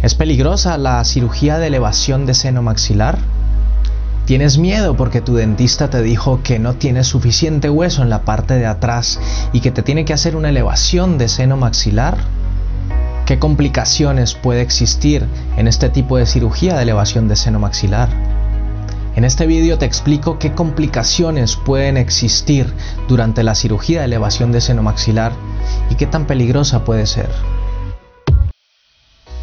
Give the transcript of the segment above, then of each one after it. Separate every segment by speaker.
Speaker 1: ¿Es peligrosa la cirugía de elevación de seno maxilar? ¿Tienes miedo porque tu dentista te dijo que no tienes suficiente hueso en la parte de atrás y que te tiene que hacer una elevación de seno maxilar? ¿Qué complicaciones puede existir en este tipo de cirugía de elevación de seno maxilar? En este vídeo te explico qué complicaciones pueden existir durante la cirugía de elevación de seno maxilar y qué tan peligrosa puede ser.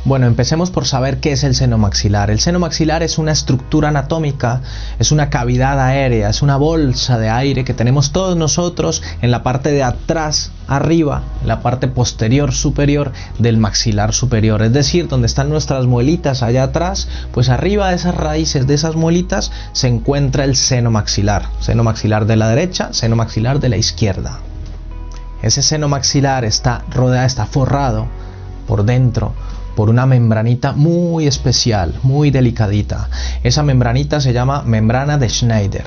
Speaker 1: Bueno, empecemos por saber qué es el seno maxilar. El seno maxilar es una estructura anatómica, es una cavidad aérea, es una bolsa de aire que tenemos todos nosotros en la parte de atrás, arriba, en la parte posterior superior del maxilar superior. Es decir, donde están nuestras muelitas allá atrás, pues arriba de esas raíces de esas muelitas se encuentra el seno maxilar. Seno maxilar de la derecha, seno maxilar de la izquierda. Ese seno maxilar está rodeado, está forrado por dentro por una membranita muy especial, muy delicadita. Esa membranita se llama membrana de Schneider.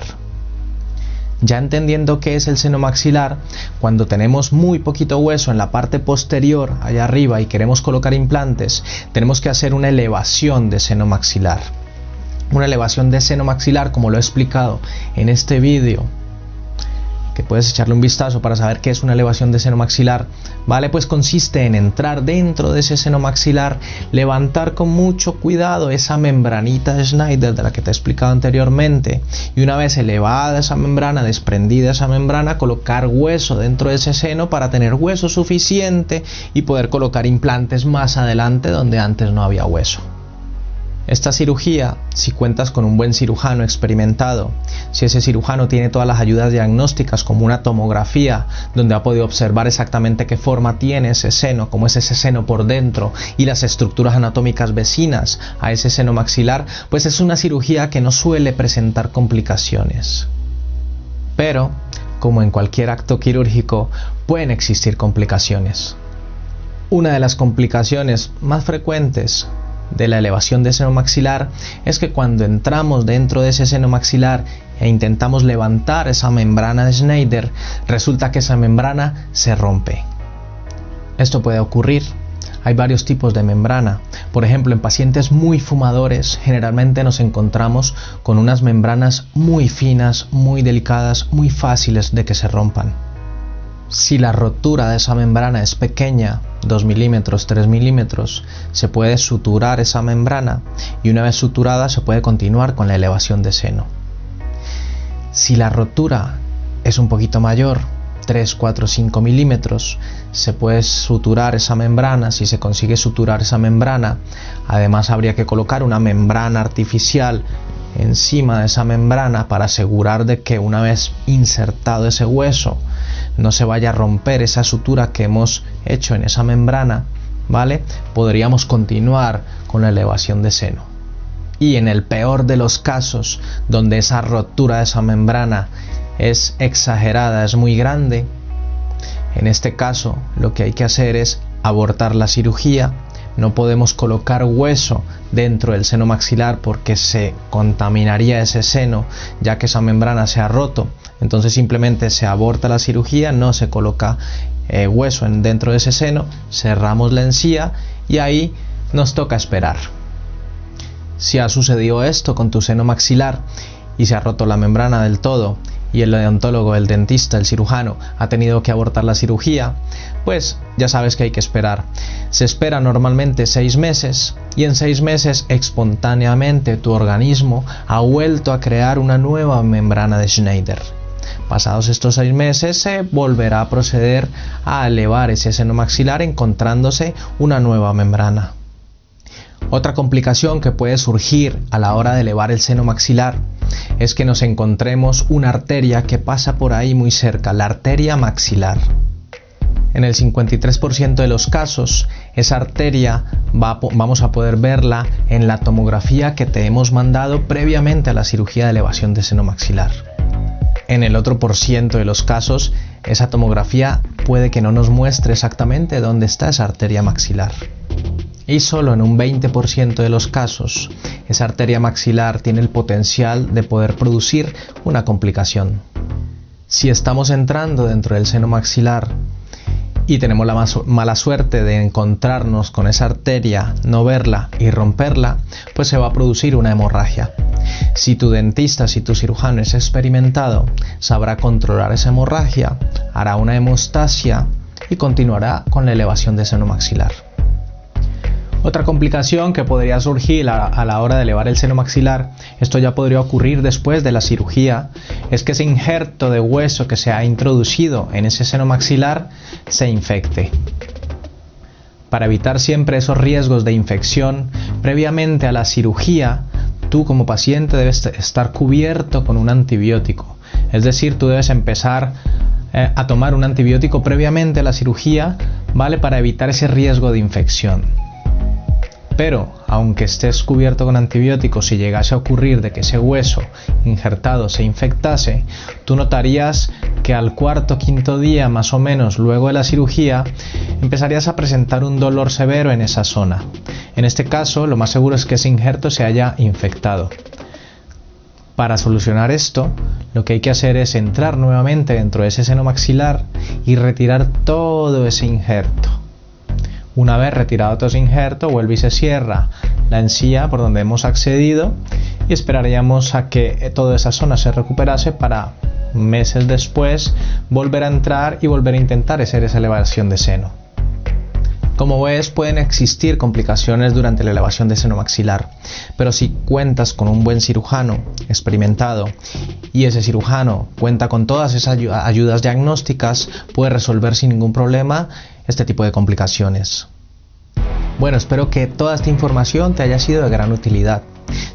Speaker 1: Ya entendiendo qué es el seno maxilar, cuando tenemos muy poquito hueso en la parte posterior, allá arriba, y queremos colocar implantes, tenemos que hacer una elevación de seno maxilar. Una elevación de seno maxilar, como lo he explicado en este vídeo, que puedes echarle un vistazo para saber qué es una elevación de seno maxilar, ¿vale? Pues consiste en entrar dentro de ese seno maxilar, levantar con mucho cuidado esa membranita de Schneider de la que te he explicado anteriormente y una vez elevada esa membrana, desprendida esa membrana, colocar hueso dentro de ese seno para tener hueso suficiente y poder colocar implantes más adelante donde antes no había hueso. Esta cirugía, si cuentas con un buen cirujano experimentado, si ese cirujano tiene todas las ayudas diagnósticas como una tomografía, donde ha podido observar exactamente qué forma tiene ese seno, cómo es ese seno por dentro y las estructuras anatómicas vecinas a ese seno maxilar, pues es una cirugía que no suele presentar complicaciones. Pero, como en cualquier acto quirúrgico, pueden existir complicaciones. Una de las complicaciones más frecuentes de la elevación de seno maxilar es que cuando entramos dentro de ese seno maxilar e intentamos levantar esa membrana de Schneider, resulta que esa membrana se rompe. Esto puede ocurrir. Hay varios tipos de membrana. Por ejemplo, en pacientes muy fumadores generalmente nos encontramos con unas membranas muy finas, muy delicadas, muy fáciles de que se rompan. Si la rotura de esa membrana es pequeña, 2 milímetros, 3 milímetros, se puede suturar esa membrana y una vez suturada se puede continuar con la elevación de seno. Si la rotura es un poquito mayor, 3, 4, 5 milímetros, se puede suturar esa membrana. Si se consigue suturar esa membrana, además habría que colocar una membrana artificial encima de esa membrana para asegurar de que una vez insertado ese hueso no se vaya a romper esa sutura que hemos hecho en esa membrana, ¿vale? Podríamos continuar con la elevación de seno. Y en el peor de los casos, donde esa rotura de esa membrana es exagerada, es muy grande, en este caso lo que hay que hacer es abortar la cirugía no podemos colocar hueso dentro del seno maxilar porque se contaminaría ese seno ya que esa membrana se ha roto. Entonces simplemente se aborta la cirugía, no se coloca eh, hueso en, dentro de ese seno, cerramos la encía y ahí nos toca esperar. Si ha sucedido esto con tu seno maxilar y se ha roto la membrana del todo y el odontólogo, el dentista, el cirujano ha tenido que abortar la cirugía, pues ya sabes que hay que esperar. Se espera normalmente seis meses y en seis meses espontáneamente tu organismo ha vuelto a crear una nueva membrana de Schneider. Pasados estos seis meses se volverá a proceder a elevar ese seno maxilar encontrándose una nueva membrana. Otra complicación que puede surgir a la hora de elevar el seno maxilar es que nos encontremos una arteria que pasa por ahí muy cerca, la arteria maxilar. En el 53% de los casos, esa arteria vamos a poder verla en la tomografía que te hemos mandado previamente a la cirugía de elevación de seno maxilar. En el otro por ciento de los casos, esa tomografía puede que no nos muestre exactamente dónde está esa arteria maxilar y solo en un 20% de los casos esa arteria maxilar tiene el potencial de poder producir una complicación. Si estamos entrando dentro del seno maxilar y tenemos la mala suerte de encontrarnos con esa arteria, no verla y romperla, pues se va a producir una hemorragia. Si tu dentista, si tu cirujano es experimentado, sabrá controlar esa hemorragia, hará una hemostasia y continuará con la elevación de seno maxilar. Otra complicación que podría surgir a, la hora de elevar el seno maxilar, esto ya podría ocurrir después de la cirugía, es que ese injerto de hueso que se ha introducido en ese seno maxilar se infecte. Para evitar siempre esos riesgos de infección, previamente a la cirugía, tú como paciente debes estar cubierto con un antibiótico. Es decir, tú debes empezar eh, a tomar un antibiótico previamente a la cirugía, ¿vale? Para evitar ese riesgo de infección. Pero, aunque estés cubierto con antibióticos y llegase a ocurrir de que ese hueso injertado se infectase, tú notarías que al cuarto quinto día más o menos luego de la cirugía empezarías a presentar un dolor severo en esa zona. En este caso, lo más seguro es que ese injerto se haya infectado. Para solucionar esto, lo que hay que hacer es entrar nuevamente dentro de ese seno maxilar y retirar todo ese injerto. Una vez retirado todo ese injerto, vuelve y se cierra la encía por donde hemos accedido y esperaríamos a que toda esa zona se recuperase para meses después volver a entrar y volver a intentar hacer esa elevación de seno. Como ves, pueden existir complicaciones durante la elevación de seno maxilar, pero si cuentas con un buen cirujano experimentado y ese cirujano cuenta con todas esas ayudas diagnósticas, puede resolver sin ningún problema este tipo de complicaciones. Bueno, espero que toda esta información te haya sido de gran utilidad.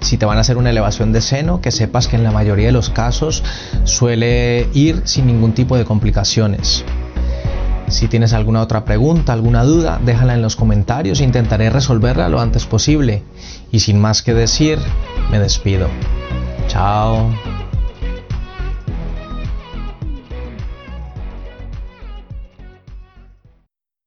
Speaker 1: Si te van a hacer una elevación de seno, que sepas que en la mayoría de los casos suele ir sin ningún tipo de complicaciones. Si tienes alguna otra pregunta, alguna duda, déjala en los comentarios intentaré resolverla lo antes posible. Y sin más que decir, me despido. Chao.